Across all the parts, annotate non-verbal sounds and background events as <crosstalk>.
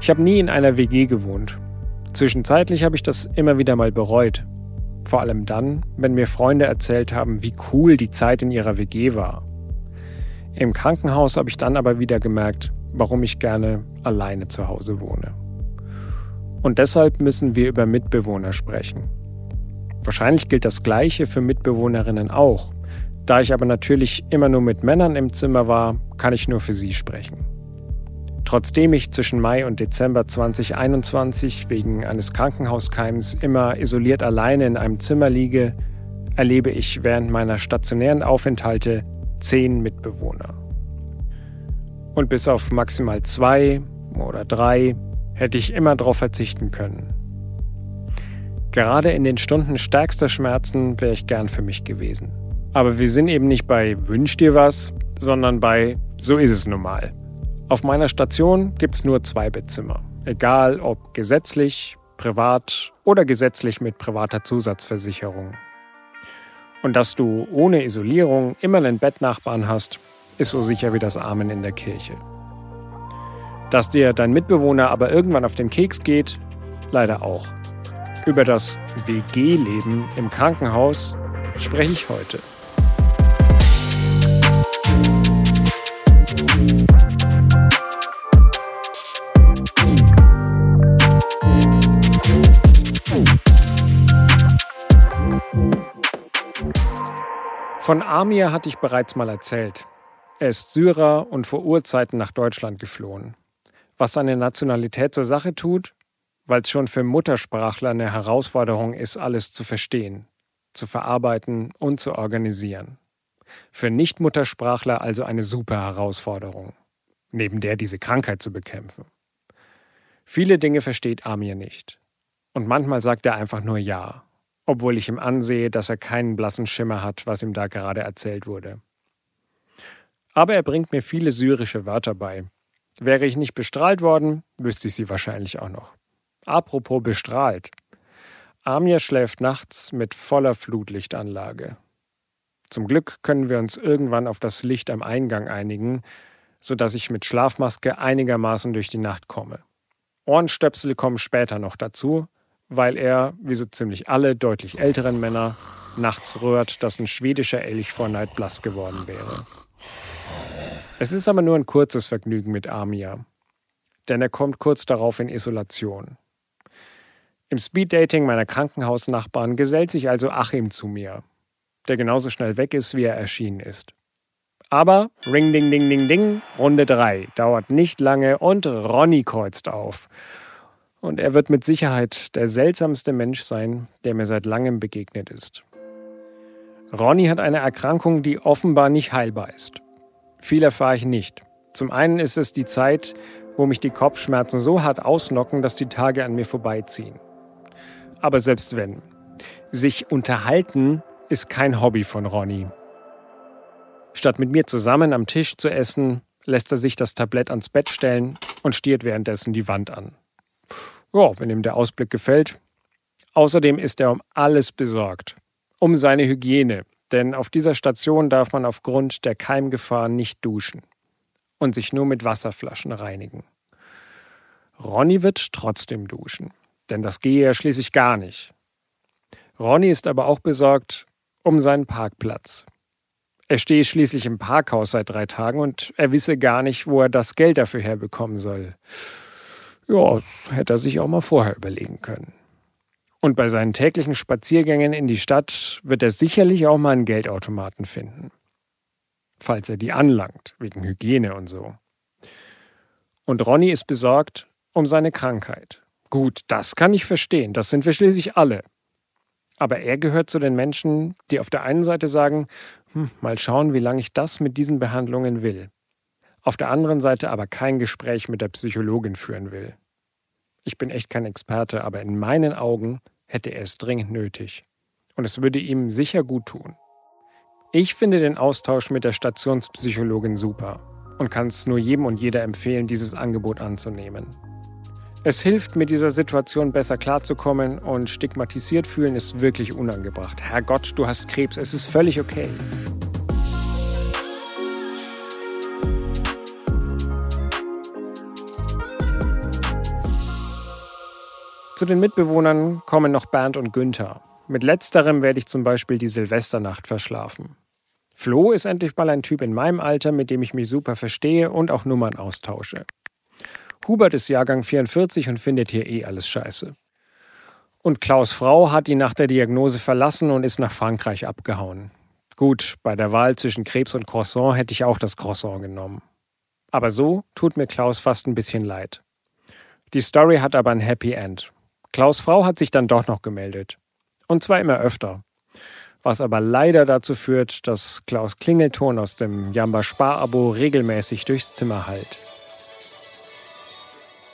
Ich habe nie in einer WG gewohnt. Zwischenzeitlich habe ich das immer wieder mal bereut. Vor allem dann, wenn mir Freunde erzählt haben, wie cool die Zeit in ihrer WG war. Im Krankenhaus habe ich dann aber wieder gemerkt, warum ich gerne alleine zu Hause wohne. Und deshalb müssen wir über Mitbewohner sprechen. Wahrscheinlich gilt das Gleiche für Mitbewohnerinnen auch. Da ich aber natürlich immer nur mit Männern im Zimmer war, kann ich nur für sie sprechen. Trotzdem ich zwischen Mai und Dezember 2021 wegen eines Krankenhauskeims immer isoliert alleine in einem Zimmer liege, erlebe ich während meiner stationären Aufenthalte zehn Mitbewohner. Und bis auf maximal zwei oder drei hätte ich immer darauf verzichten können. Gerade in den Stunden stärkster Schmerzen wäre ich gern für mich gewesen. Aber wir sind eben nicht bei Wünsch dir was, sondern bei So ist es nun mal. Auf meiner Station gibt es nur zwei Bettzimmer. Egal ob gesetzlich, privat oder gesetzlich mit privater Zusatzversicherung. Und dass du ohne Isolierung immer einen Bettnachbarn hast, ist so sicher wie das Amen in der Kirche. Dass dir dein Mitbewohner aber irgendwann auf den Keks geht, leider auch. Über das WG-Leben im Krankenhaus spreche ich heute. Von Amir hatte ich bereits mal erzählt. Er ist Syrer und vor Urzeiten nach Deutschland geflohen. Was seine Nationalität zur Sache tut, weil es schon für Muttersprachler eine Herausforderung ist, alles zu verstehen, zu verarbeiten und zu organisieren. Für Nichtmuttersprachler also eine super Herausforderung, neben der diese Krankheit zu bekämpfen. Viele Dinge versteht Amir nicht. Und manchmal sagt er einfach nur Ja, obwohl ich ihm ansehe, dass er keinen blassen Schimmer hat, was ihm da gerade erzählt wurde. Aber er bringt mir viele syrische Wörter bei. Wäre ich nicht bestrahlt worden, wüsste ich sie wahrscheinlich auch noch. Apropos bestrahlt. Amir schläft nachts mit voller Flutlichtanlage. Zum Glück können wir uns irgendwann auf das Licht am Eingang einigen, sodass ich mit Schlafmaske einigermaßen durch die Nacht komme. Ohrenstöpsel kommen später noch dazu, weil er, wie so ziemlich alle deutlich älteren Männer, nachts rührt, dass ein schwedischer Elch vor Neid blass geworden wäre. Es ist aber nur ein kurzes Vergnügen mit Amia, denn er kommt kurz darauf in Isolation. Im Speeddating meiner Krankenhausnachbarn gesellt sich also Achim zu mir, der genauso schnell weg ist, wie er erschienen ist. Aber Ring Ding Ding Ding Ding, Runde 3, dauert nicht lange und Ronny kreuzt auf. Und er wird mit Sicherheit der seltsamste Mensch sein, der mir seit langem begegnet ist. Ronny hat eine Erkrankung, die offenbar nicht heilbar ist. Viel erfahre ich nicht. Zum einen ist es die Zeit, wo mich die Kopfschmerzen so hart ausnocken, dass die Tage an mir vorbeiziehen. Aber selbst wenn. Sich unterhalten ist kein Hobby von Ronny. Statt mit mir zusammen am Tisch zu essen, lässt er sich das Tablett ans Bett stellen und stiert währenddessen die Wand an. Ja, wenn ihm der Ausblick gefällt. Außerdem ist er um alles besorgt. Um seine Hygiene, denn auf dieser Station darf man aufgrund der Keimgefahr nicht duschen und sich nur mit Wasserflaschen reinigen. Ronny wird trotzdem duschen, denn das gehe ja schließlich gar nicht. Ronny ist aber auch besorgt um seinen Parkplatz. Er stehe schließlich im Parkhaus seit drei Tagen und er wisse gar nicht, wo er das Geld dafür herbekommen soll. Ja, das hätte er sich auch mal vorher überlegen können. Und bei seinen täglichen Spaziergängen in die Stadt wird er sicherlich auch mal einen Geldautomaten finden. Falls er die anlangt, wegen Hygiene und so. Und Ronny ist besorgt um seine Krankheit. Gut, das kann ich verstehen, das sind wir schließlich alle. Aber er gehört zu den Menschen, die auf der einen Seite sagen, hm, mal schauen, wie lange ich das mit diesen Behandlungen will. Auf der anderen Seite aber kein Gespräch mit der Psychologin führen will. Ich bin echt kein Experte, aber in meinen Augen hätte er es dringend nötig. Und es würde ihm sicher gut tun. Ich finde den Austausch mit der Stationspsychologin super und kann es nur jedem und jeder empfehlen, dieses Angebot anzunehmen. Es hilft, mit dieser Situation besser klarzukommen und stigmatisiert fühlen ist wirklich unangebracht. Herrgott, du hast Krebs, es ist völlig okay. Zu den Mitbewohnern kommen noch Bernd und Günther. Mit letzterem werde ich zum Beispiel die Silvesternacht verschlafen. Flo ist endlich mal ein Typ in meinem Alter, mit dem ich mich super verstehe und auch Nummern austausche. Hubert ist Jahrgang 44 und findet hier eh alles scheiße. Und Klaus Frau hat ihn nach der Diagnose verlassen und ist nach Frankreich abgehauen. Gut, bei der Wahl zwischen Krebs und Croissant hätte ich auch das Croissant genommen. Aber so tut mir Klaus fast ein bisschen leid. Die Story hat aber ein Happy End. Klaus Frau hat sich dann doch noch gemeldet. Und zwar immer öfter. Was aber leider dazu führt, dass Klaus Klingelton aus dem Jamba Sparabo regelmäßig durchs Zimmer hallt.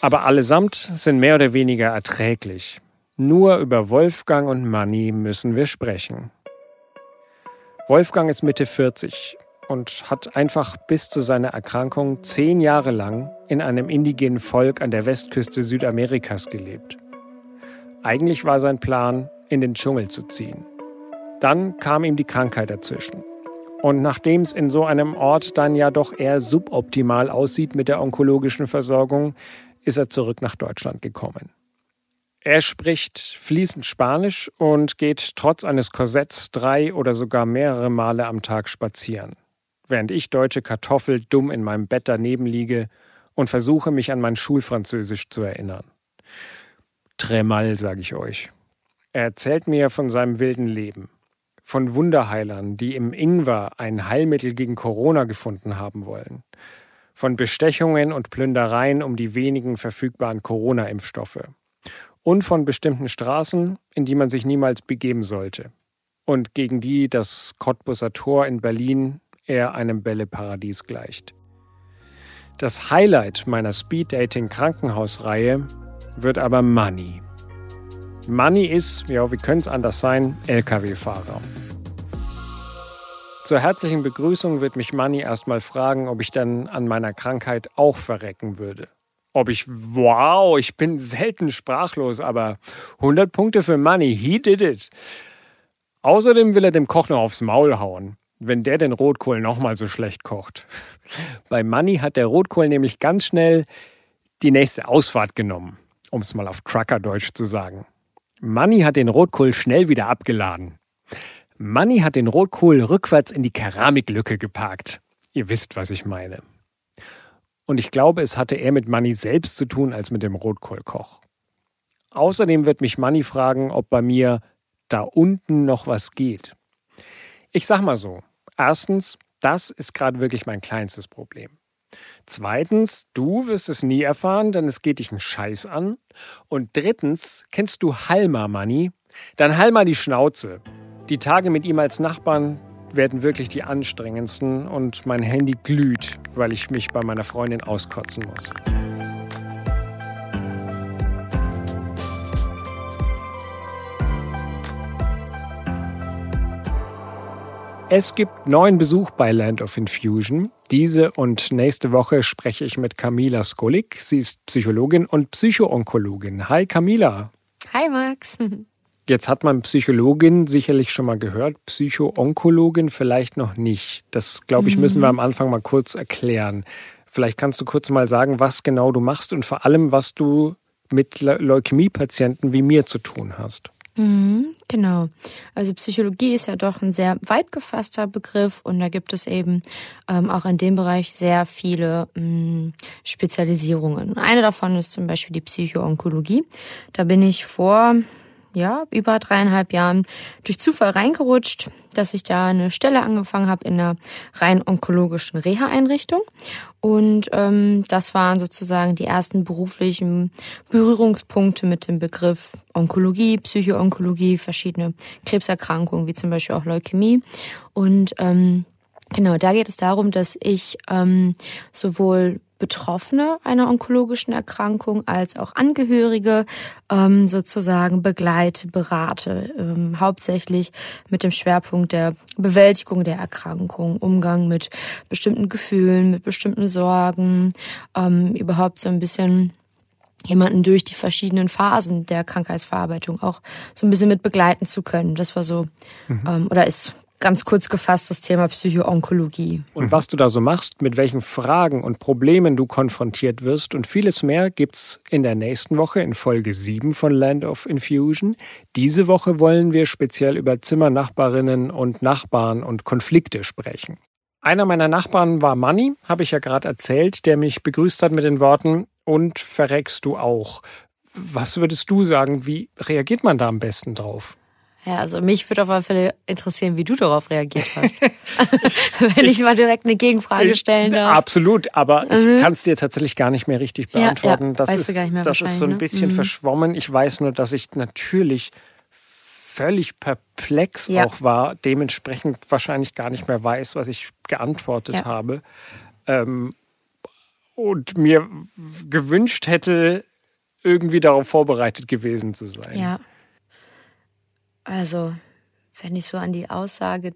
Aber allesamt sind mehr oder weniger erträglich. Nur über Wolfgang und Manny müssen wir sprechen. Wolfgang ist Mitte 40 und hat einfach bis zu seiner Erkrankung zehn Jahre lang in einem indigenen Volk an der Westküste Südamerikas gelebt. Eigentlich war sein Plan, in den Dschungel zu ziehen. Dann kam ihm die Krankheit dazwischen. Und nachdem es in so einem Ort dann ja doch eher suboptimal aussieht mit der onkologischen Versorgung, ist er zurück nach Deutschland gekommen. Er spricht fließend Spanisch und geht trotz eines Korsetts drei oder sogar mehrere Male am Tag spazieren, während ich deutsche Kartoffel dumm in meinem Bett daneben liege und versuche, mich an mein Schulfranzösisch zu erinnern. Tremal, sage ich euch. Er erzählt mir von seinem wilden Leben, von Wunderheilern, die im Ingwer ein Heilmittel gegen Corona gefunden haben wollen, von Bestechungen und Plündereien um die wenigen verfügbaren Corona-Impfstoffe und von bestimmten Straßen, in die man sich niemals begeben sollte und gegen die das Cottbusser Tor in Berlin eher einem Bälleparadies gleicht. Das Highlight meiner Speeddating Krankenhausreihe wird aber Money. Money ist, ja, wie könnte es anders sein, Lkw-Fahrer. Zur herzlichen Begrüßung wird mich Money erstmal fragen, ob ich dann an meiner Krankheit auch verrecken würde ob ich, wow, ich bin selten sprachlos, aber 100 Punkte für Money, he did it. Außerdem will er dem Koch noch aufs Maul hauen, wenn der den Rotkohl nochmal so schlecht kocht. <laughs> Bei Money hat der Rotkohl nämlich ganz schnell die nächste Ausfahrt genommen, um es mal auf Truckerdeutsch zu sagen. Money hat den Rotkohl schnell wieder abgeladen. Money hat den Rotkohl rückwärts in die Keramiklücke geparkt. Ihr wisst, was ich meine. Und ich glaube, es hatte eher mit Manny selbst zu tun als mit dem Rotkohlkoch. Außerdem wird mich Manny fragen, ob bei mir da unten noch was geht. Ich sag mal so. Erstens, das ist gerade wirklich mein kleinstes Problem. Zweitens, du wirst es nie erfahren, denn es geht dich einen Scheiß an. Und drittens, kennst du Halma, Manny? Dann Halma die Schnauze. Die Tage mit ihm als Nachbarn, werden wirklich die anstrengendsten und mein Handy glüht, weil ich mich bei meiner Freundin auskotzen muss. Es gibt neuen Besuch bei Land of Infusion. Diese und nächste Woche spreche ich mit Camila Skolik. Sie ist Psychologin und Psychoonkologin. Hi Camila. Hi Max. <laughs> Jetzt hat man Psychologin sicherlich schon mal gehört, Psychoonkologin vielleicht noch nicht. Das, glaube ich, müssen wir am Anfang mal kurz erklären. Vielleicht kannst du kurz mal sagen, was genau du machst und vor allem, was du mit Leukämiepatienten wie mir zu tun hast. Mhm, genau. Also Psychologie ist ja doch ein sehr weit gefasster Begriff und da gibt es eben ähm, auch in dem Bereich sehr viele mh, mm, Spezialisierungen. Eine davon ist zum Beispiel die Psychoonkologie. Da bin ich vor ja, über dreieinhalb Jahren durch Zufall reingerutscht, dass ich da eine Stelle angefangen habe in einer rein onkologischen Reha-Einrichtung. Und ähm, das waren sozusagen die ersten beruflichen Berührungspunkte mit dem Begriff Onkologie, Psychoonkologie, verschiedene Krebserkrankungen, wie zum Beispiel auch Leukämie. Und ähm, Genau, da geht es darum, dass ich ähm, sowohl Betroffene einer onkologischen Erkrankung als auch Angehörige ähm, sozusagen begleite, berate, ähm, hauptsächlich mit dem Schwerpunkt der Bewältigung der Erkrankung, Umgang mit bestimmten Gefühlen, mit bestimmten Sorgen, ähm, überhaupt so ein bisschen jemanden durch die verschiedenen Phasen der Krankheitsverarbeitung auch so ein bisschen mit begleiten zu können. Das war so mhm. ähm, oder ist ganz kurz gefasst das Thema Psychoonkologie. Und was du da so machst, mit welchen Fragen und Problemen du konfrontiert wirst und vieles mehr gibt's in der nächsten Woche in Folge 7 von Land of Infusion. Diese Woche wollen wir speziell über Zimmernachbarinnen und Nachbarn und Konflikte sprechen. Einer meiner Nachbarn war Manny, habe ich ja gerade erzählt, der mich begrüßt hat mit den Worten und verreckst du auch. Was würdest du sagen, wie reagiert man da am besten drauf? Ja, also mich würde auf alle Fälle interessieren, wie du darauf reagiert hast. <laughs> <laughs> Wenn ich, ich, mal direkt eine Gegenfrage stellen darf. Absolut, aber mhm. ich kann es dir tatsächlich gar nicht mehr richtig beantworten. Ja, ja. Das, weißt ist, das ist so ein ne? bisschen ne? verschwommen. Ich weiß nur, dass ich natürlich völlig perplex ja. auch war, dementsprechend wahrscheinlich gar nicht mehr weiß, was ich geantwortet habe. Ähm, und mir gewünscht hätte, irgendwie darauf vorbereitet gewesen zu sein. Ja. Also, wenn ich so an die Aussage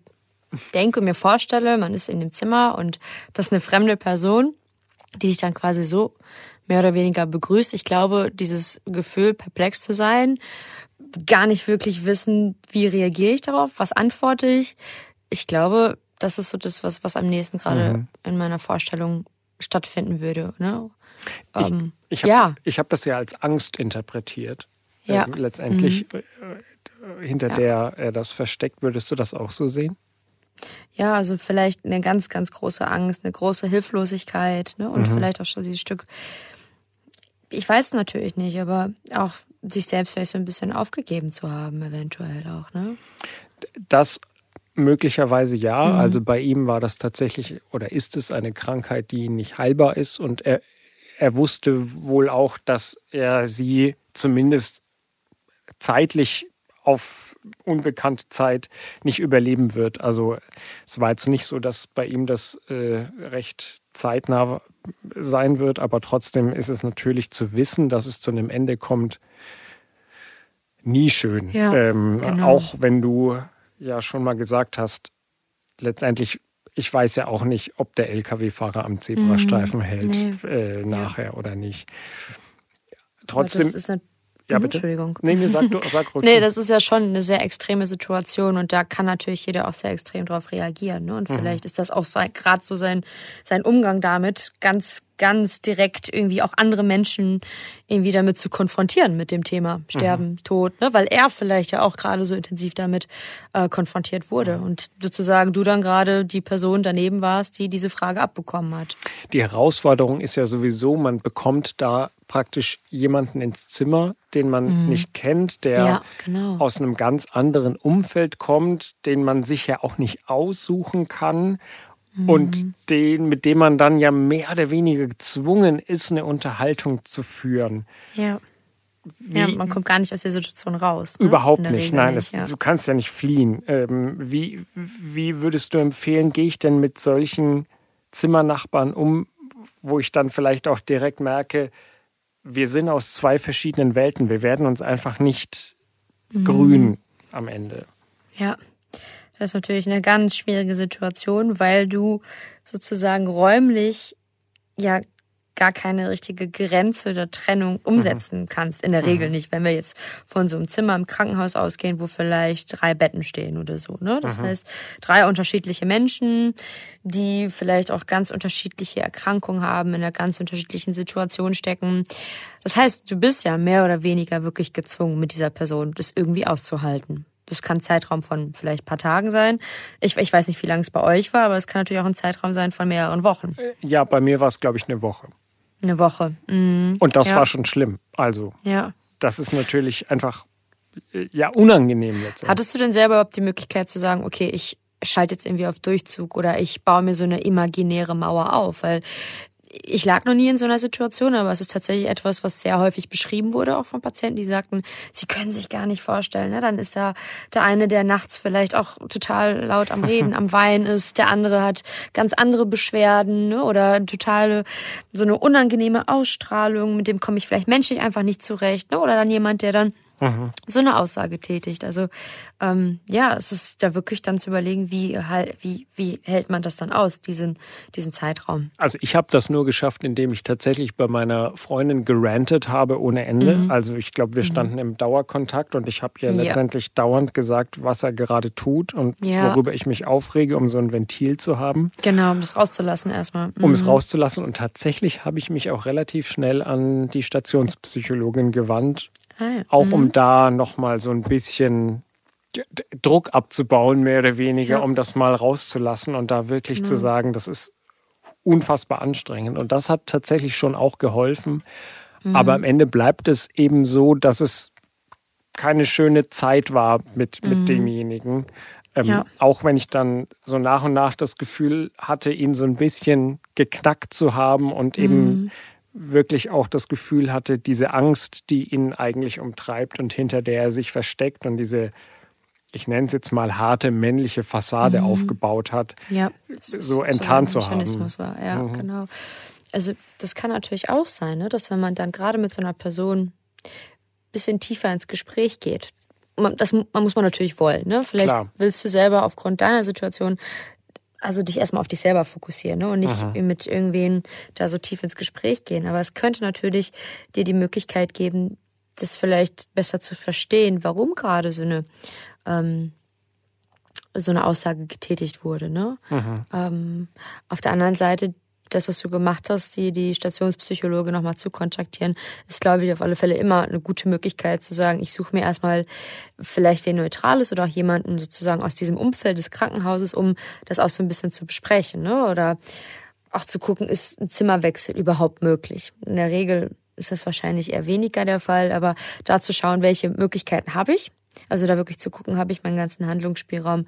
denke und mir vorstelle, man ist in dem Zimmer und das ist eine fremde Person, die dich dann quasi so mehr oder weniger begrüßt. Ich glaube, dieses Gefühl, perplex zu sein, gar nicht wirklich wissen, wie reagiere ich darauf, was antworte ich. Ich glaube, das ist so das, was, was am nächsten gerade mhm. in meiner Vorstellung stattfinden würde. Ne? Ich, ähm, ich habe ja. hab das ja als Angst interpretiert. Ja. Ähm, letztendlich, mhm. Hinter ja. der er das versteckt, würdest du das auch so sehen? Ja, also vielleicht eine ganz, ganz große Angst, eine große Hilflosigkeit ne? und mhm. vielleicht auch schon dieses Stück, ich weiß es natürlich nicht, aber auch sich selbst vielleicht so ein bisschen aufgegeben zu haben, eventuell auch. Ne? Das möglicherweise ja. Mhm. Also bei ihm war das tatsächlich oder ist es eine Krankheit, die nicht heilbar ist und er, er wusste wohl auch, dass er sie zumindest zeitlich auf unbekannte Zeit nicht überleben wird. Also es war jetzt nicht so, dass bei ihm das äh, recht zeitnah sein wird, aber trotzdem ist es natürlich zu wissen, dass es zu einem Ende kommt, nie schön. Ja, ähm, genau. Auch wenn du ja schon mal gesagt hast, letztendlich ich weiß ja auch nicht, ob der Lkw-Fahrer am Zebrastreifen mhm. hält nee. äh, nachher ja. oder nicht. Trotzdem. das ist ja, bitte? Entschuldigung. Nee, mir sag, du, <laughs> sag ruhig. nee, das ist ja schon eine sehr extreme Situation und da kann natürlich jeder auch sehr extrem darauf reagieren. Ne? Und mhm. vielleicht ist das auch so, gerade so sein, sein Umgang damit, ganz, ganz direkt irgendwie auch andere Menschen irgendwie damit zu konfrontieren mit dem Thema Sterben, mhm. Tod, ne? weil er vielleicht ja auch gerade so intensiv damit äh, konfrontiert wurde mhm. und sozusagen du dann gerade die Person daneben warst, die diese Frage abbekommen hat. Die Herausforderung ist ja sowieso, man bekommt da praktisch jemanden ins Zimmer, den man mhm. nicht kennt, der ja, genau. aus einem ganz anderen Umfeld kommt, den man sich ja auch nicht aussuchen kann mhm. und den, mit dem man dann ja mehr oder weniger gezwungen ist, eine Unterhaltung zu führen. Ja. Wie, ja, man kommt gar nicht aus der Situation raus. Ne? Überhaupt nicht, Regel nein, nicht, ja. du kannst ja nicht fliehen. Ähm, wie, wie würdest du empfehlen, gehe ich denn mit solchen Zimmernachbarn um, wo ich dann vielleicht auch direkt merke, wir sind aus zwei verschiedenen Welten. Wir werden uns einfach nicht mhm. grün am Ende. Ja, das ist natürlich eine ganz schwierige Situation, weil du sozusagen räumlich ja gar keine richtige Grenze oder Trennung umsetzen mhm. kannst. In der Regel mhm. nicht, wenn wir jetzt von so einem Zimmer im Krankenhaus ausgehen, wo vielleicht drei Betten stehen oder so. Ne? Das mhm. heißt, drei unterschiedliche Menschen, die vielleicht auch ganz unterschiedliche Erkrankungen haben, in einer ganz unterschiedlichen Situation stecken. Das heißt, du bist ja mehr oder weniger wirklich gezwungen, mit dieser Person das irgendwie auszuhalten. Das kann ein Zeitraum von vielleicht ein paar Tagen sein. Ich, ich weiß nicht, wie lange es bei euch war, aber es kann natürlich auch ein Zeitraum sein von mehreren Wochen. Ja, bei mir war es, glaube ich, eine Woche. Eine Woche. Mhm. Und das ja. war schon schlimm. Also, ja. das ist natürlich einfach äh, ja unangenehm jetzt. Hattest du denn selber überhaupt die Möglichkeit zu sagen, okay, ich schalte jetzt irgendwie auf Durchzug oder ich baue mir so eine imaginäre Mauer auf? Weil ich lag noch nie in so einer Situation, aber es ist tatsächlich etwas, was sehr häufig beschrieben wurde, auch von Patienten, die sagten, sie können sich gar nicht vorstellen. Ne? Dann ist da der eine, der nachts vielleicht auch total laut am <laughs> Reden, am Weinen ist, der andere hat ganz andere Beschwerden ne? oder totale so eine unangenehme Ausstrahlung, mit dem komme ich vielleicht menschlich einfach nicht zurecht. Ne? Oder dann jemand, der dann so eine Aussage tätigt. Also ähm, ja, es ist da wirklich dann zu überlegen, wie, halt, wie, wie hält man das dann aus, diesen, diesen Zeitraum. Also ich habe das nur geschafft, indem ich tatsächlich bei meiner Freundin gerantet habe ohne Ende. Mhm. Also ich glaube, wir mhm. standen mhm. im Dauerkontakt und ich habe ja. letztendlich dauernd gesagt, was er gerade tut und ja. worüber ich mich aufrege, um so ein Ventil zu haben. Genau, um das rauszulassen erstmal. Mhm. Um es mhm. rauszulassen. Und tatsächlich habe ich mich auch relativ schnell an die Stationspsychologin gewandt Ah, auch mhm. um da nochmal so ein bisschen Druck abzubauen, mehr oder weniger, ja. um das mal rauszulassen und da wirklich genau. zu sagen, das ist unfassbar anstrengend. Und das hat tatsächlich schon auch geholfen. Mhm. Aber am Ende bleibt es eben so, dass es keine schöne Zeit war mit, mit mhm. demjenigen. Ähm, ja. Auch wenn ich dann so nach und nach das Gefühl hatte, ihn so ein bisschen geknackt zu haben und eben mhm wirklich auch das Gefühl hatte, diese Angst, die ihn eigentlich umtreibt und hinter der er sich versteckt und diese, ich nenne es jetzt mal harte männliche Fassade mhm. aufgebaut hat, ja, so enttarnt so zu haben. War. Ja, mhm. genau. Also das kann natürlich auch sein, ne, dass wenn man dann gerade mit so einer Person ein bisschen tiefer ins Gespräch geht, das man muss man natürlich wollen. Ne? Vielleicht Klar. willst du selber aufgrund deiner Situation also dich erstmal auf dich selber fokussieren ne? und nicht Aha. mit irgendwen da so tief ins Gespräch gehen. Aber es könnte natürlich dir die Möglichkeit geben, das vielleicht besser zu verstehen, warum gerade so eine ähm, so eine Aussage getätigt wurde. Ne? Ähm, auf der anderen Seite das, was du gemacht hast, die, die Stationspsychologe nochmal zu kontaktieren, ist, glaube ich, auf alle Fälle immer eine gute Möglichkeit zu sagen, ich suche mir erstmal vielleicht wen Neutrales oder auch jemanden sozusagen aus diesem Umfeld des Krankenhauses, um das auch so ein bisschen zu besprechen. Ne? Oder auch zu gucken, ist ein Zimmerwechsel überhaupt möglich? In der Regel ist das wahrscheinlich eher weniger der Fall, aber da zu schauen, welche Möglichkeiten habe ich also da wirklich zu gucken, habe ich meinen ganzen Handlungsspielraum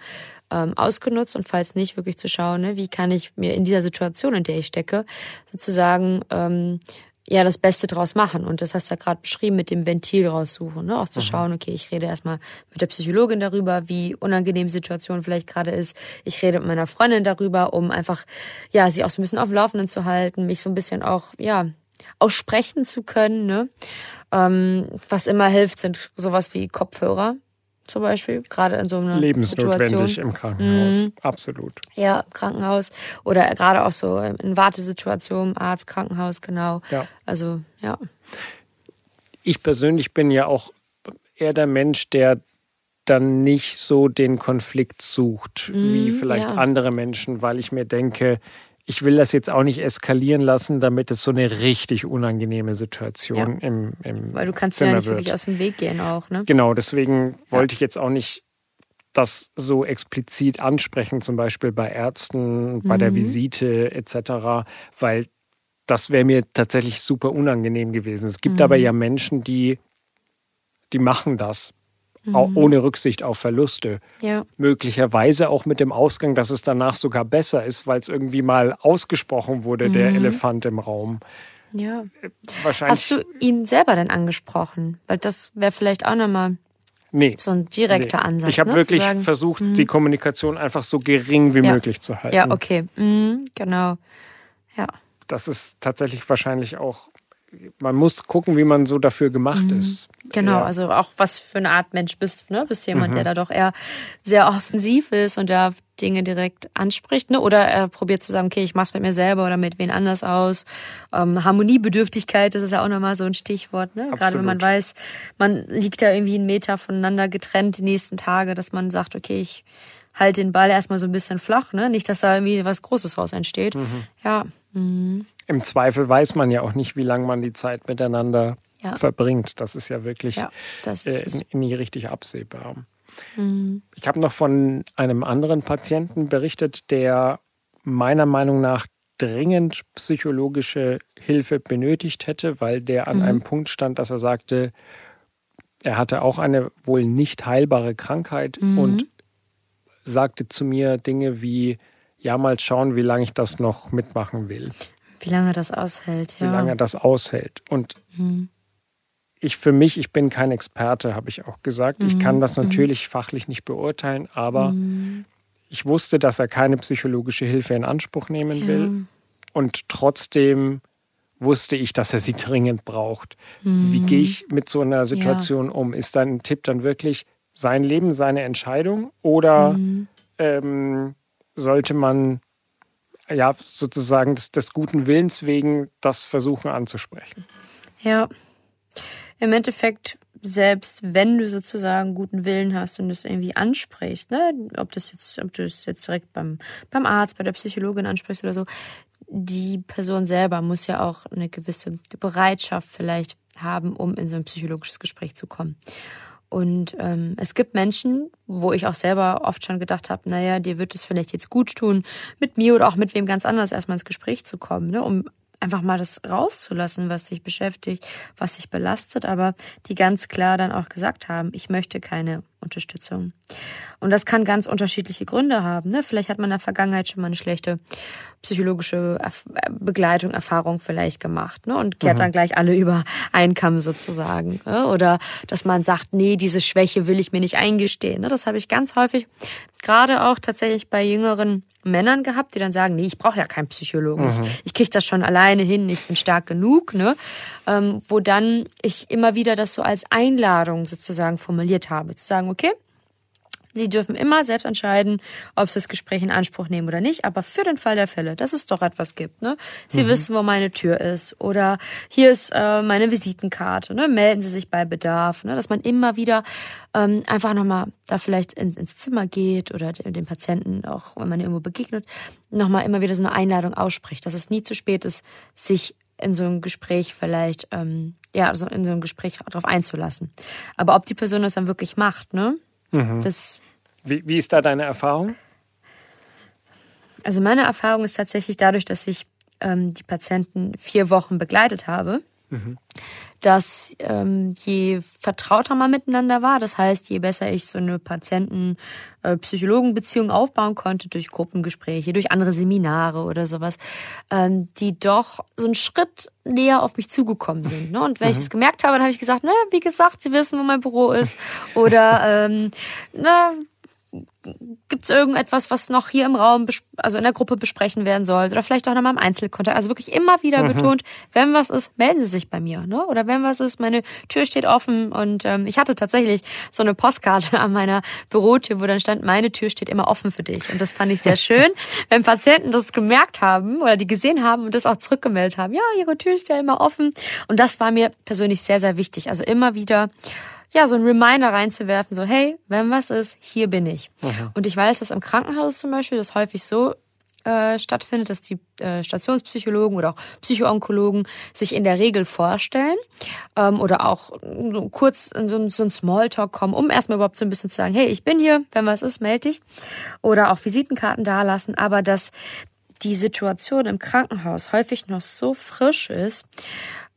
ähm, ausgenutzt und falls nicht, wirklich zu schauen, ne, wie kann ich mir in dieser Situation, in der ich stecke, sozusagen ähm, ja das Beste draus machen. Und das hast du ja gerade beschrieben, mit dem Ventil raussuchen. Ne? Auch zu mhm. schauen, okay, ich rede erstmal mit der Psychologin darüber, wie unangenehm die Situation vielleicht gerade ist. Ich rede mit meiner Freundin darüber, um einfach, ja, sie auch so ein bisschen auf dem Laufenden zu halten, mich so ein bisschen auch, ja, aussprechen zu können. Ne? Ähm, was immer hilft, sind sowas wie Kopfhörer zum Beispiel, gerade in so einer Lebensnotwendig Situation. im Krankenhaus, mhm. absolut. Ja, im Krankenhaus oder gerade auch so in Wartesituationen, Arzt, Krankenhaus, genau. Ja. Also, ja. Ich persönlich bin ja auch eher der Mensch, der dann nicht so den Konflikt sucht, mhm, wie vielleicht ja. andere Menschen, weil ich mir denke, ich will das jetzt auch nicht eskalieren lassen, damit es so eine richtig unangenehme Situation ja. im, im Weil du kannst Zimmer ja nicht wird. wirklich aus dem Weg gehen auch, ne? Genau, deswegen ja. wollte ich jetzt auch nicht das so explizit ansprechen, zum Beispiel bei Ärzten, bei mhm. der Visite etc., weil das wäre mir tatsächlich super unangenehm gewesen. Es gibt mhm. aber ja Menschen, die, die machen das mhm. ohne Rücksicht auf Verluste. Ja. Möglicherweise auch mit dem Ausgang, dass es danach sogar besser ist, weil es irgendwie mal ausgesprochen wurde, mhm. der Elefant im Raum. Ja. Äh, wahrscheinlich. Hast du ihn selber denn angesprochen? Weil das wäre vielleicht auch nochmal nee. so ein direkter nee. Ansatz. Ich habe ne? wirklich versucht, mhm. die Kommunikation einfach so gering wie ja. möglich zu halten. Ja, okay. Mhm, genau. Ja. Das ist tatsächlich wahrscheinlich auch man muss gucken, wie man so dafür gemacht mhm. ist. Genau, ja. also auch was für eine Art Mensch bist, ne? Bist du jemand, mhm. der da doch eher sehr offensiv ist und da Dinge direkt anspricht, ne? Oder er probiert zu sagen, okay, ich mach's mit mir selber oder mit wen anders aus. Ähm, Harmoniebedürftigkeit, das ist ja auch nochmal so ein Stichwort, ne? Absolut. Gerade wenn man weiß, man liegt da irgendwie einen Meter voneinander getrennt die nächsten Tage, dass man sagt, okay, ich halte den Ball erstmal so ein bisschen flach, ne? Nicht, dass da irgendwie was Großes raus entsteht. Mhm. Ja. Mhm im Zweifel weiß man ja auch nicht, wie lange man die Zeit miteinander ja. verbringt. Das ist ja wirklich ja, äh, nie richtig absehbar. Mhm. Ich habe noch von einem anderen Patienten berichtet, der meiner Meinung nach dringend psychologische Hilfe benötigt hätte, weil der an mhm. einem Punkt stand, dass er sagte, er hatte auch eine wohl nicht heilbare Krankheit mhm. und sagte zu mir Dinge wie, ja, mal schauen, wie lange ich das noch mitmachen will. Wie lange das aushält, ja. Wie lange das aushält. Und mhm. ich für mich, ich bin kein Experte, habe ich auch gesagt. Mhm. Ich kann das mhm. natürlich mhm. fachlich nicht beurteilen, aber mhm. ich wusste, dass er keine psychologische Hilfe in Anspruch nehmen ja. will. Und trotzdem wusste ich, dass er sie <laughs> dringend braucht. Mhm. Wie gehe ich mit so einer Situation ja. um? Ist dein Tipp dann wirklich sein Leben, seine Entscheidung oder mhm. ähm, sollte man ja sozusagen des, des guten Willens wegen das versuchen anzusprechen? Ja, im Endeffekt selbst wenn du sozusagen guten Willen hast und das irgendwie ansprichst, ne, ob das jetzt, ob du es jetzt direkt beim, beim Arzt, bei der Psychologin ansprichst oder so, die Person selber muss ja auch eine gewisse Bereitschaft vielleicht haben, um in so ein psychologisches Gespräch zu kommen. Und ähm, es gibt Menschen, wo ich auch selber oft schon gedacht habe, naja, dir wird es vielleicht jetzt gut tun, mit mir oder auch mit wem ganz anders erstmal ins Gespräch zu kommen, ne, um einfach mal das rauszulassen, was dich beschäftigt, was dich belastet, aber die ganz klar dann auch gesagt haben, ich möchte keine Unterstützung. Und das kann ganz unterschiedliche Gründe haben. Ne? Vielleicht hat man in der Vergangenheit schon mal eine schlechte psychologische Begleitung, Erfahrung vielleicht gemacht ne? und kehrt mhm. dann gleich alle über einen Kamm sozusagen. Ne? Oder dass man sagt, nee, diese Schwäche will ich mir nicht eingestehen. Ne? Das habe ich ganz häufig, gerade auch tatsächlich bei jüngeren Männern gehabt, die dann sagen, nee, ich brauche ja keinen Psychologen. Mhm. Ich, ich kriege das schon alleine hin, ich bin stark genug. Ne? Ähm, wo dann ich immer wieder das so als Einladung sozusagen formuliert habe, zu sagen, okay, Sie dürfen immer selbst entscheiden, ob Sie das Gespräch in Anspruch nehmen oder nicht. Aber für den Fall der Fälle, dass es doch etwas gibt, ne? Sie mhm. wissen, wo meine Tür ist oder hier ist äh, meine Visitenkarte. Ne? Melden Sie sich bei Bedarf. Ne? Dass man immer wieder ähm, einfach nochmal da vielleicht in, ins Zimmer geht oder den Patienten auch, wenn man irgendwo begegnet, nochmal immer wieder so eine Einladung ausspricht, dass es nie zu spät ist, sich in so ein Gespräch vielleicht, ähm, ja, also in so ein Gespräch darauf einzulassen. Aber ob die Person das dann wirklich macht, ne? Mhm. Das. Wie, wie ist da deine Erfahrung? Also meine Erfahrung ist tatsächlich dadurch, dass ich ähm, die Patienten vier Wochen begleitet habe, mhm dass ähm, je vertrauter man miteinander war, das heißt, je besser ich so eine Patienten-Psychologen-Beziehung äh, aufbauen konnte durch Gruppengespräche, durch andere Seminare oder sowas, ähm, die doch so einen Schritt näher auf mich zugekommen sind. Ne? Und wenn mhm. ich es gemerkt habe, dann habe ich gesagt, ne, wie gesagt, Sie wissen, wo mein Büro ist. Oder ähm, na, Gibt es irgendetwas, was noch hier im Raum, also in der Gruppe besprechen werden soll? Oder vielleicht auch nochmal im Einzelkontakt. Also wirklich immer wieder mhm. betont, wenn was ist, melden Sie sich bei mir. Ne? Oder wenn was ist, meine Tür steht offen. Und ähm, ich hatte tatsächlich so eine Postkarte <laughs> an meiner Bürotür, wo dann stand, meine Tür steht immer offen für dich. Und das fand ich sehr schön, <laughs> wenn Patienten das gemerkt haben oder die gesehen haben und das auch zurückgemeldet haben. Ja, ihre Tür ist ja immer offen. Und das war mir persönlich sehr, sehr wichtig. Also immer wieder ja, so ein Reminder reinzuwerfen, so, hey, wenn was ist, hier bin ich. Aha. Und ich weiß, dass im Krankenhaus zum Beispiel das häufig so äh, stattfindet, dass die äh, Stationspsychologen oder auch Psychoonkologen sich in der Regel vorstellen ähm, oder auch so kurz in so, so ein Smalltalk kommen, um erstmal überhaupt so ein bisschen zu sagen, hey, ich bin hier, wenn was ist, melde dich. Oder auch Visitenkarten dalassen, aber dass die Situation im Krankenhaus häufig noch so frisch ist,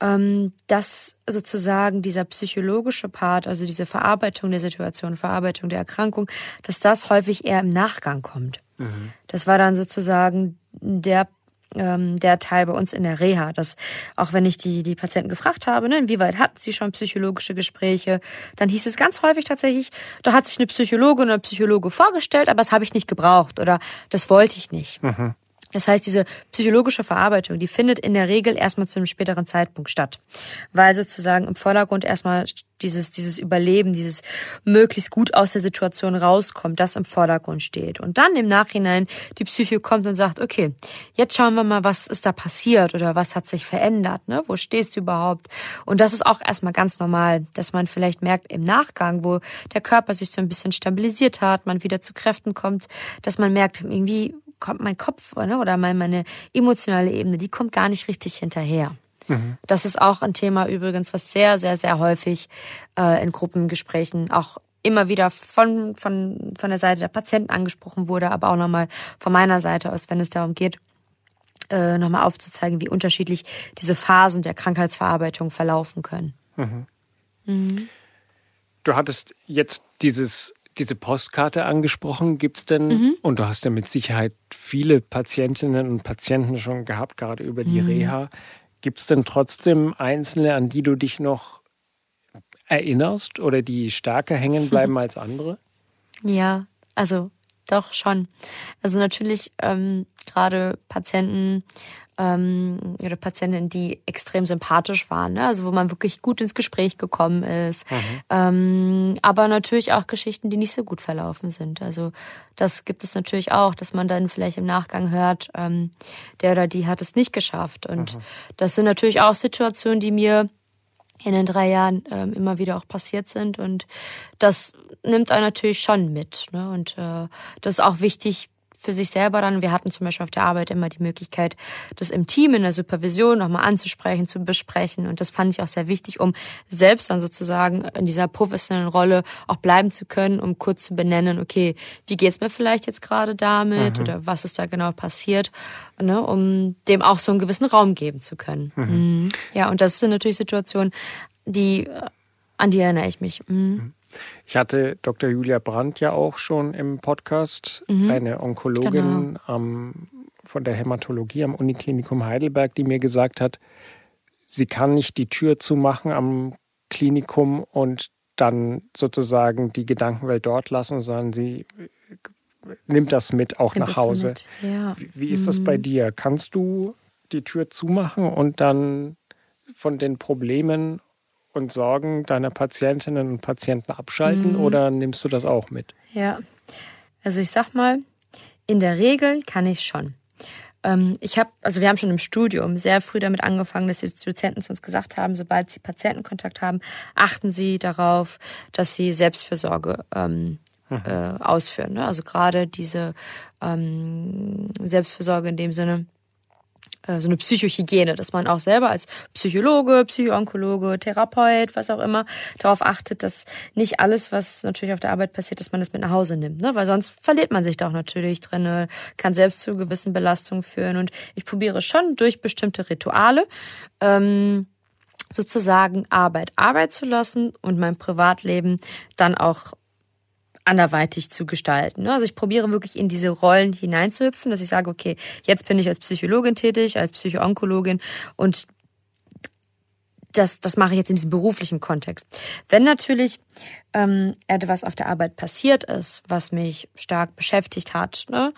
ähm, dass sozusagen dieser psychologische Part, also diese Verarbeitung der Situation, Verarbeitung der Erkrankung, dass das häufig eher im Nachgang kommt. Mhm. Das war dann sozusagen der ähm, der Teil bei uns in der Reha, dass auch wenn ich die, die Patienten gefragt habe, ne, inwieweit hatten sie schon psychologische Gespräche, dann hieß es ganz häufig tatsächlich, da hat sich eine Psychologin oder Psychologe vorgestellt, aber das habe ich nicht gebraucht oder das wollte ich nicht. Mhm. Das heißt, diese psychologische Verarbeitung, die findet in der Regel erstmal zu einem späteren Zeitpunkt statt, weil sozusagen im Vordergrund erstmal dieses, dieses Überleben, dieses möglichst gut aus der Situation rauskommt, das im Vordergrund steht. Und dann im Nachhinein die Psyche kommt und sagt, okay, jetzt schauen wir mal, was ist da passiert oder was hat sich verändert, ne? Wo stehst du überhaupt? Und das ist auch erstmal ganz normal, dass man vielleicht merkt im Nachgang, wo der Körper sich so ein bisschen stabilisiert hat, man wieder zu Kräften kommt, dass man merkt, irgendwie kommt mein Kopf ne, oder meine emotionale Ebene, die kommt gar nicht richtig hinterher. Mhm. Das ist auch ein Thema übrigens, was sehr, sehr, sehr häufig äh, in Gruppengesprächen auch immer wieder von, von, von der Seite der Patienten angesprochen wurde, aber auch nochmal von meiner Seite aus, wenn es darum geht, äh, nochmal aufzuzeigen, wie unterschiedlich diese Phasen der Krankheitsverarbeitung verlaufen können. Mhm. Mhm. Du hattest jetzt dieses diese Postkarte angesprochen. Gibt es denn, mhm. und du hast ja mit Sicherheit viele Patientinnen und Patienten schon gehabt, gerade über die mhm. Reha. Gibt es denn trotzdem Einzelne, an die du dich noch erinnerst oder die stärker hängen <laughs> bleiben als andere? Ja, also doch schon. Also natürlich ähm, gerade Patienten, ähm, oder Patientinnen, die extrem sympathisch waren, ne? also wo man wirklich gut ins Gespräch gekommen ist. Mhm. Ähm, aber natürlich auch Geschichten, die nicht so gut verlaufen sind. Also das gibt es natürlich auch, dass man dann vielleicht im Nachgang hört, ähm, der oder die hat es nicht geschafft. Und mhm. das sind natürlich auch Situationen, die mir in den drei Jahren ähm, immer wieder auch passiert sind. Und das nimmt einen natürlich schon mit. Ne? Und äh, das ist auch wichtig, für sich selber dann. Wir hatten zum Beispiel auf der Arbeit immer die Möglichkeit, das im Team, in der Supervision nochmal anzusprechen, zu besprechen. Und das fand ich auch sehr wichtig, um selbst dann sozusagen in dieser professionellen Rolle auch bleiben zu können, um kurz zu benennen, okay, wie geht's mir vielleicht jetzt gerade damit mhm. oder was ist da genau passiert, ne, um dem auch so einen gewissen Raum geben zu können. Mhm. Mhm. Ja, und das sind natürlich Situationen, die, an die erinnere ich mich. Mhm. Ich hatte Dr. Julia Brandt ja auch schon im Podcast, mhm. eine Onkologin genau. am, von der Hämatologie am Uniklinikum Heidelberg, die mir gesagt hat, sie kann nicht die Tür zumachen am Klinikum und dann sozusagen die Gedankenwelt dort lassen, sondern sie nimmt das mit auch nimmt nach Hause. Ja. Wie, wie, ist mhm. das bei mhm. dir? Kannst du die Tür zumachen und dann von den Problemen und Sorgen deiner Patientinnen und Patienten abschalten mhm. oder nimmst du das auch mit? Ja, also ich sag mal, in der Regel kann ich schon. Ähm, ich habe, also wir haben schon im Studium sehr früh damit angefangen, dass die Dozenten zu uns gesagt haben, sobald sie Patientenkontakt haben, achten sie darauf, dass sie Selbstfürsorge ähm, mhm. äh, ausführen. Ne? Also gerade diese ähm, Selbstfürsorge in dem Sinne, so eine Psychohygiene, dass man auch selber als Psychologe, Psychoonkologe, Therapeut, was auch immer, darauf achtet, dass nicht alles, was natürlich auf der Arbeit passiert, dass man das mit nach Hause nimmt, ne? weil sonst verliert man sich da auch natürlich drin, kann selbst zu gewissen Belastungen führen und ich probiere schon durch bestimmte Rituale ähm, sozusagen Arbeit Arbeit zu lassen und mein Privatleben dann auch anderweitig zu gestalten. Ne? Also ich probiere wirklich in diese Rollen hineinzuhüpfen, dass ich sage, okay, jetzt bin ich als Psychologin tätig, als Psychoonkologin und das, das mache ich jetzt in diesem beruflichen Kontext. Wenn natürlich ähm, etwas auf der Arbeit passiert ist, was mich stark beschäftigt hat, ne,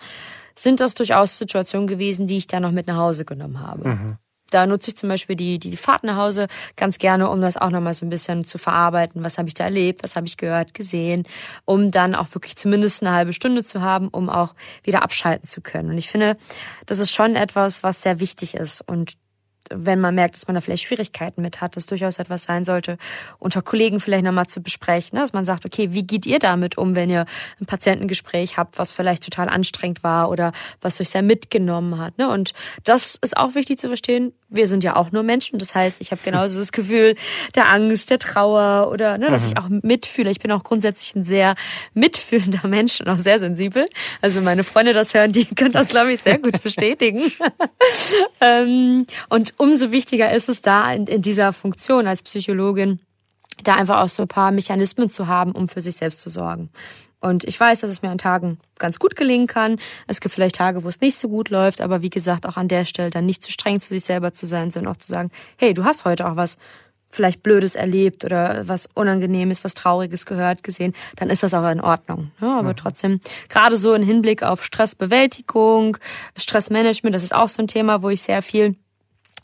sind das durchaus Situationen gewesen, die ich dann noch mit nach Hause genommen habe. Mhm da nutze ich zum Beispiel die, die Fahrt nach Hause ganz gerne, um das auch nochmal so ein bisschen zu verarbeiten. Was habe ich da erlebt? Was habe ich gehört, gesehen? Um dann auch wirklich zumindest eine halbe Stunde zu haben, um auch wieder abschalten zu können. Und ich finde, das ist schon etwas, was sehr wichtig ist. Und wenn man merkt, dass man da vielleicht Schwierigkeiten mit hat, das durchaus etwas sein sollte, unter Kollegen vielleicht nochmal zu besprechen, ne? dass man sagt, okay, wie geht ihr damit um, wenn ihr ein Patientengespräch habt, was vielleicht total anstrengend war oder was euch sehr mitgenommen hat. Ne? Und das ist auch wichtig zu verstehen. Wir sind ja auch nur Menschen. Das heißt, ich habe genauso das Gefühl der Angst, der Trauer oder ne, dass mhm. ich auch mitfühle. Ich bin auch grundsätzlich ein sehr mitfühlender <laughs> Mensch und auch sehr sensibel. Also wenn meine Freunde das hören, die können das, glaube ich, sehr gut <laughs> bestätigen. <laughs> ähm, und umso wichtiger ist es da in, in dieser Funktion als Psychologin, da einfach auch so ein paar Mechanismen zu haben, um für sich selbst zu sorgen. Und ich weiß, dass es mir an Tagen ganz gut gelingen kann. Es gibt vielleicht Tage, wo es nicht so gut läuft, aber wie gesagt, auch an der Stelle dann nicht zu streng zu sich selber zu sein, sondern auch zu sagen, hey, du hast heute auch was vielleicht Blödes erlebt oder was Unangenehmes, was Trauriges gehört, gesehen, dann ist das auch in Ordnung. Ja, aber mhm. trotzdem, gerade so im Hinblick auf Stressbewältigung, Stressmanagement, das ist auch so ein Thema, wo ich sehr viel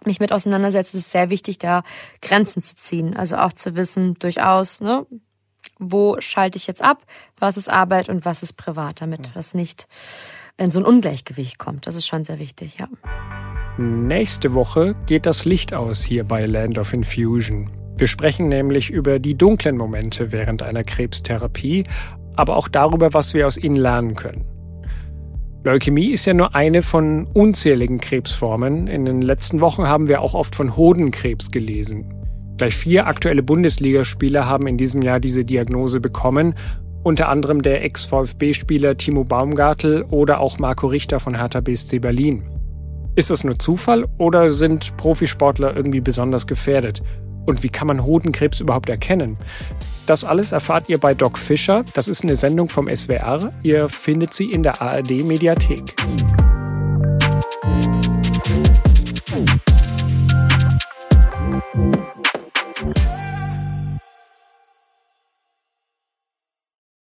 mich mit auseinandersetze, ist sehr wichtig, da Grenzen zu ziehen. Also auch zu wissen, durchaus, ne, wo schalte ich jetzt ab, was ist Arbeit und was ist privat, damit das nicht in so ein Ungleichgewicht kommt. Das ist schon sehr wichtig, ja. Nächste Woche geht das Licht aus hier bei Land of Infusion. Wir sprechen nämlich über die dunklen Momente während einer Krebstherapie, aber auch darüber, was wir aus ihnen lernen können. Leukämie ist ja nur eine von unzähligen Krebsformen. In den letzten Wochen haben wir auch oft von Hodenkrebs gelesen. Gleich vier aktuelle Bundesligaspieler haben in diesem Jahr diese Diagnose bekommen, unter anderem der Ex-VfB-Spieler Timo Baumgartel oder auch Marco Richter von Hertha BSC Berlin. Ist das nur Zufall oder sind Profisportler irgendwie besonders gefährdet? Und wie kann man Hodenkrebs überhaupt erkennen? Das alles erfahrt ihr bei Doc Fischer. Das ist eine Sendung vom SWR. Ihr findet sie in der ARD Mediathek.